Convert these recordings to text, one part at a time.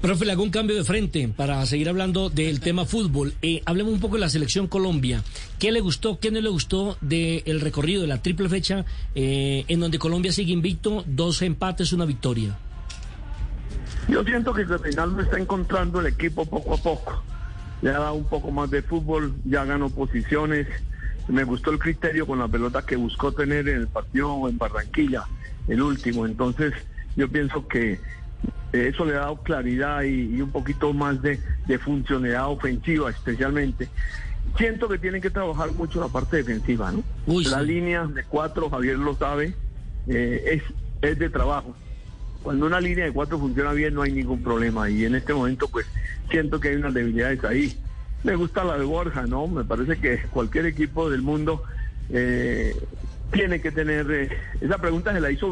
Profe, le hago un cambio de frente para seguir hablando del tema fútbol. Eh, hablemos un poco de la selección Colombia. ¿Qué le gustó, qué no le gustó del recorrido de la triple fecha eh, en donde Colombia sigue invicto, dos empates, una victoria? Yo siento que Reinaldo está encontrando el equipo poco a poco. Le ha dado un poco más de fútbol, ya ganó posiciones. Me gustó el criterio con la pelota que buscó tener en el partido en Barranquilla, el último. Entonces, yo pienso que eso le ha dado claridad y, un poquito más de, funcionalidad ofensiva, especialmente. Siento que tienen que trabajar mucho la parte defensiva, ¿no? la línea de cuatro, Javier lo sabe, eh, es, es de trabajo. Cuando una línea de cuatro funciona bien no hay ningún problema y en este momento pues siento que hay unas debilidades ahí. Me gusta la de Borja, ¿no? Me parece que cualquier equipo del mundo eh, tiene que tener... Eh, esa pregunta se la hizo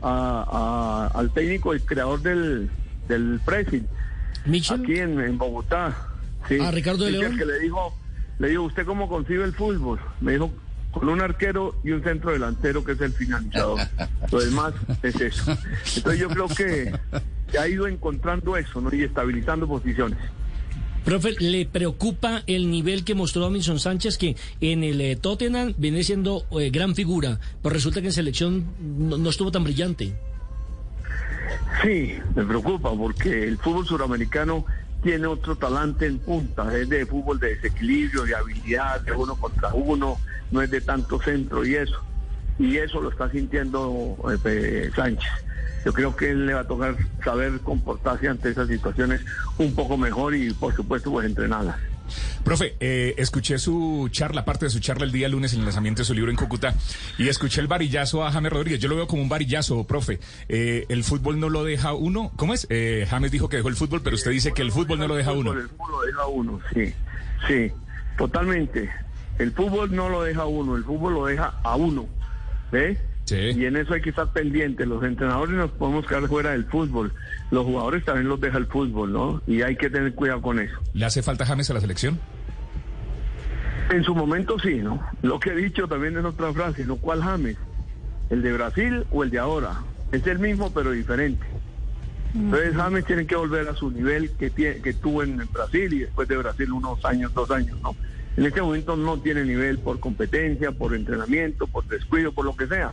Bilardo al técnico, el creador del, del pressing. Aquí en, Bogotá. Sí. A Ricardo de León. Que le dijo, le dijo, ¿usted cómo concibe el fútbol? Me dijo, con un arquero y un centro delantero que es el finalizador. Lo demás es eso. Entonces yo creo que, ha ido encontrando eso ¿no? y estabilizando posiciones. Profe, ¿le preocupa el nivel que mostró Domington Sánchez, que en el eh, Tottenham viene siendo eh, gran figura, pero resulta que en selección no, estuvo tan brillante? Sí, me preocupa porque el fútbol suramericano tiene otro talante en punta, es de fútbol de desequilibrio, de habilidad, de uno contra uno, no es de tanto centro y eso. Y eso lo está sintiendo eh, Sánchez. Yo creo que él le va a tocar saber comportarse ante esas situaciones un poco mejor y por supuesto pues entrenarlas. Profe, eh, escuché su charla, parte de su charla el día lunes en el lanzamiento de su libro en Cúcuta, y escuché el varillazo a James Rodríguez. Yo lo veo como un varillazo, profe. Eh, el fútbol no lo deja uno. ¿Cómo es? Eh, James dijo que dejó el fútbol, pero usted dice que el fútbol no lo deja uno. El fútbol lo deja uno, sí, sí, totalmente. El fútbol no lo deja uno, el fútbol lo deja a uno. ¿Ves? Y en eso hay que estar pendientes. Los entrenadores nos podemos quedar fuera del fútbol. Los jugadores también los deja el fútbol, ¿no? Y hay que tener cuidado con eso. ¿Le hace falta James a la selección? En su momento sí, ¿no? Lo que he dicho también en otra frase, ¿no? ¿Cuál James? ¿El de Brasil o el de ahora? Es el mismo pero diferente. Entonces James tiene que volver a su nivel que, tiene, que tuvo en Brasil y después de Brasil unos años, dos años, ¿no? En este momento no tiene nivel por competencia, por entrenamiento, por descuido, por lo que sea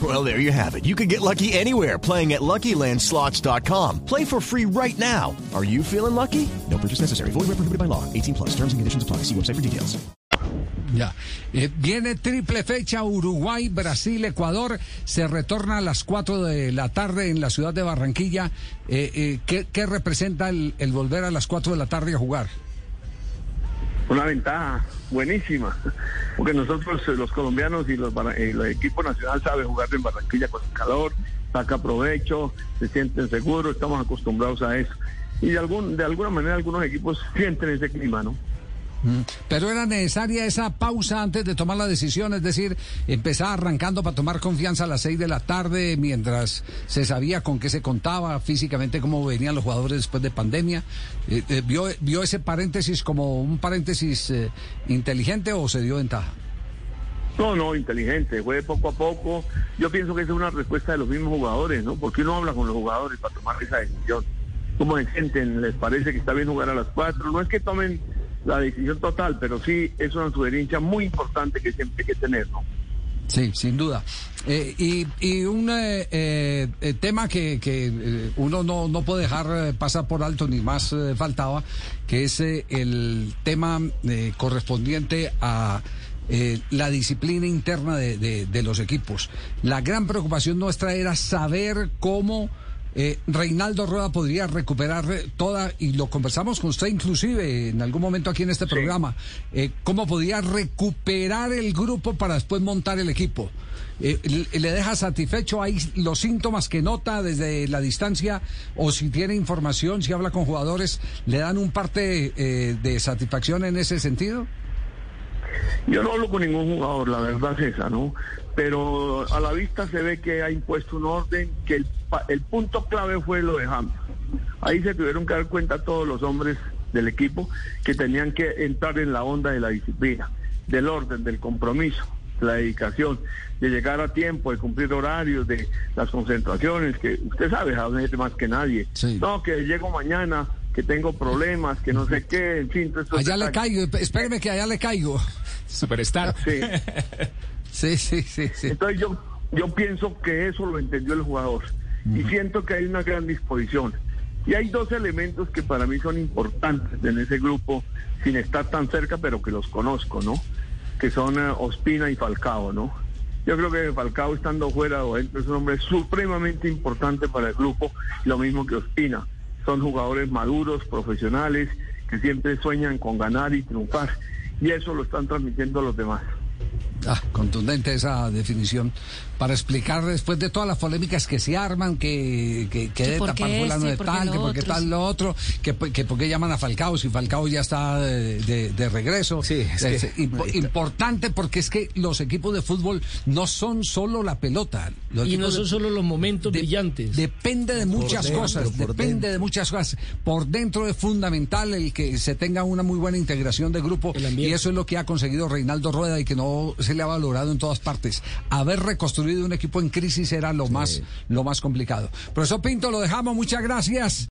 Well, there you have it. You can get lucky anywhere playing at LuckyLandSlots.com. Play for free right now. Are you feeling lucky? No purchase necessary. Void where prohibited by law. 18 plus. Terms and conditions apply. See website for details. Ya. Eh, viene triple fecha Uruguay, Brasil, Ecuador. Se retorna a las 4 de la tarde en la ciudad de Barranquilla. Eh, eh, ¿qué, ¿qué, representa el, el volver a las 4 de la tarde a jugar? Una ventaja buenísima, porque nosotros eh, los colombianos y los, el equipo nacional sabe jugar en Barranquilla con el calor, saca provecho, se sienten seguros, estamos acostumbrados a eso. Y de, algún, de alguna manera algunos equipos sienten ese clima, ¿no? Pero era necesaria esa pausa antes de tomar la decisión, es decir, empezar arrancando para tomar confianza a las seis de la tarde mientras se sabía con qué se contaba físicamente, cómo venían los jugadores después de pandemia. Eh, eh, ¿vio, ¿Vio ese paréntesis como un paréntesis eh, inteligente o se dio ventaja? No, no, inteligente, fue poco a poco. Yo pienso que esa es una respuesta de los mismos jugadores, ¿no? Porque uno habla con los jugadores para tomar esa decisión. ¿Cómo se sienten? ¿Les parece que está bien jugar a las cuatro? No es que tomen la decisión total, pero sí es una sugerencia muy importante que siempre hay que tener, ¿no? Sí, sin duda. Eh, y, y, un eh, eh, tema que, que uno no, no, puede dejar pasar por alto, ni más faltaba, que es el tema correspondiente a eh, la disciplina interna de, de- de los equipos. La gran preocupación nuestra era saber cómo eh, Reinaldo Rueda podría recuperar eh, toda, y lo conversamos con usted inclusive en algún momento aquí en este programa, eh, cómo podía recuperar el grupo para después montar el equipo. Eh, le- ¿Le deja satisfecho ahí los síntomas que nota desde la distancia o si tiene información, si habla con jugadores, le dan un parte de satisfacción en ese sentido? Yo no hablo con ningún jugador, la verdad es esa, ¿no? Pero a la vista se ve que ha impuesto un orden, que el, pa- el punto clave fue lo de James. Ahí se tuvieron que dar cuenta todos los hombres del equipo que tenían que entrar en la onda de la disciplina, del orden, del compromiso, de la dedicación, de llegar a tiempo, de cumplir horarios, de las concentraciones, que usted sabe, James, más que nadie. No, que llego mañana, que tengo problemas, que no sé qué, en fin. Allá le caigo, espéreme que allá le caigo. Superstar. Sí. Sí, sí, sí, sí. Entonces yo, yo pienso que eso lo entendió el jugador y siento que hay una gran disposición. Y hay dos elementos que para mí son importantes en ese grupo, sin estar tan cerca, pero que los conozco, ¿no? Que son eh, Ospina y Falcao, ¿no? Yo creo que Falcao estando fuera o dentro es un hombre supremamente importante para el grupo, lo mismo que Ospina. Son jugadores maduros, profesionales, que siempre sueñan con ganar y triunfar. Y eso lo están transmitiendo a los demás. Ah, contundente esa definición. Para explicar después de todas las polémicas que se arman, que, que, que tapar fulano este, de tal, que por qué otro, tal lo otro, que, por- que por qué llaman a Falcao si Falcao ya está de, de- de regreso. Sí, es que- Es impo- importante porque es que los equipos de fútbol no son solo la pelota. Los Y no son de- solo los momentos brillantes. Depende de muchas dentro, cosas, por depende dentro. de muchas cosas. Por dentro es fundamental el que se tenga una muy buena integración de grupo y eso es lo que ha conseguido Reinaldo Rueda y que no se le ha valorado en todas partes. Haber reconstruido un equipo en crisis era lo más lo más complicado. Profesor Pinto, lo dejamos, muchas gracias.